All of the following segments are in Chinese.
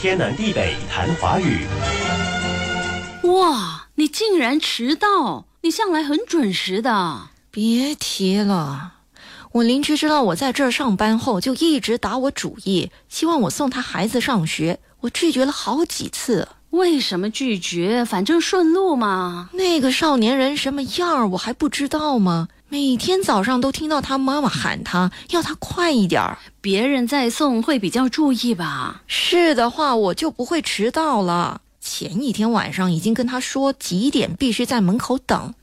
天南地北谈华语。哇，你竟然迟到！你向来很准时的。别提了，我邻居知道我在这儿上班后，就一直打我主意，希望我送他孩子上学。我拒绝了好几次。为什么拒绝？反正顺路嘛。那个少年人什么样儿，我还不知道吗？每天早上都听到他妈妈喊他，要他快一点儿。别人再送会比较注意吧。是的话，我就不会迟到了。前一天晚上已经跟他说几点必须在门口等，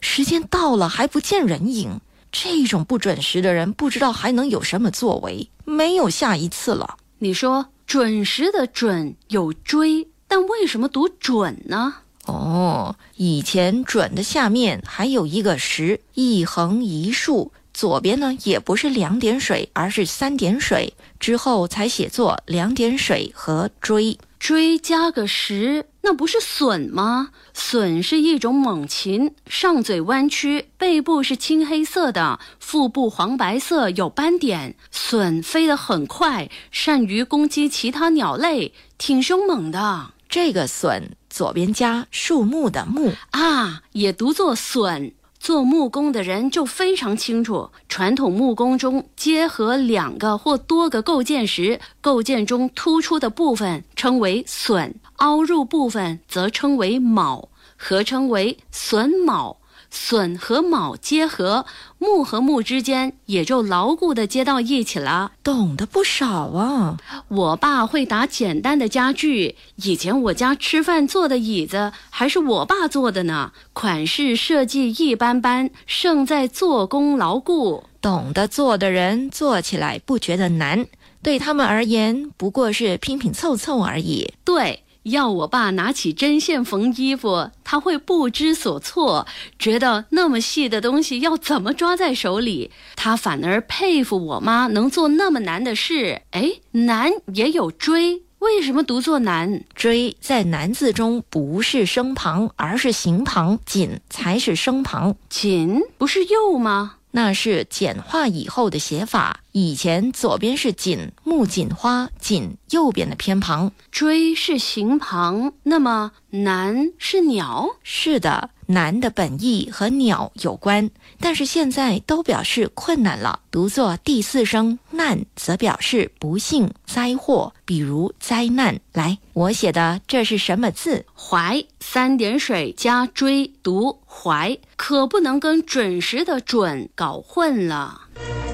时间到了还不见人影。这种不准时的人，不知道还能有什么作为？没有下一次了。你说准时的准有追，但为什么读准呢？哦，以前准的下面还有一个十，一横一竖，左边呢也不是两点水，而是三点水，之后才写作两点水和追。追加个十，那不是隼吗？隼是一种猛禽，上嘴弯曲，背部是青黑色的，腹部黄白色有斑点。隼飞得很快，善于攻击其他鸟类，挺凶猛的。这个笋左边加树木的木，啊，也读作笋。做木工的人就非常清楚，传统木工中结合两个或多个构件时，构件中突出的部分称为榫，凹入部分则称为卯，合称为榫卯。榫和卯结合，木和木之间也就牢固地接到一起了。懂得不少啊！我爸会打简单的家具，以前我家吃饭坐的椅子还是我爸做的呢，款式设计一般般，胜在做工牢固。懂得做的人做起来不觉得难，对他们而言不过是拼拼凑凑而已。对。要我爸拿起针线缝衣服，他会不知所措，觉得那么细的东西要怎么抓在手里？他反而佩服我妈能做那么难的事。哎，难也有追，为什么读作难？追在难字中不是声旁，而是形旁，紧才是声旁。紧不是又吗？那是简化以后的写法。以前左边是锦木锦花锦，右边的偏旁追是行旁，那么南是鸟。是的，南的本意和鸟有关，但是现在都表示困难了，读作第四声难，则表示不幸灾祸，比如灾难。来，我写的这是什么字？怀三点水加追读怀，可不能跟准时的准搞混了。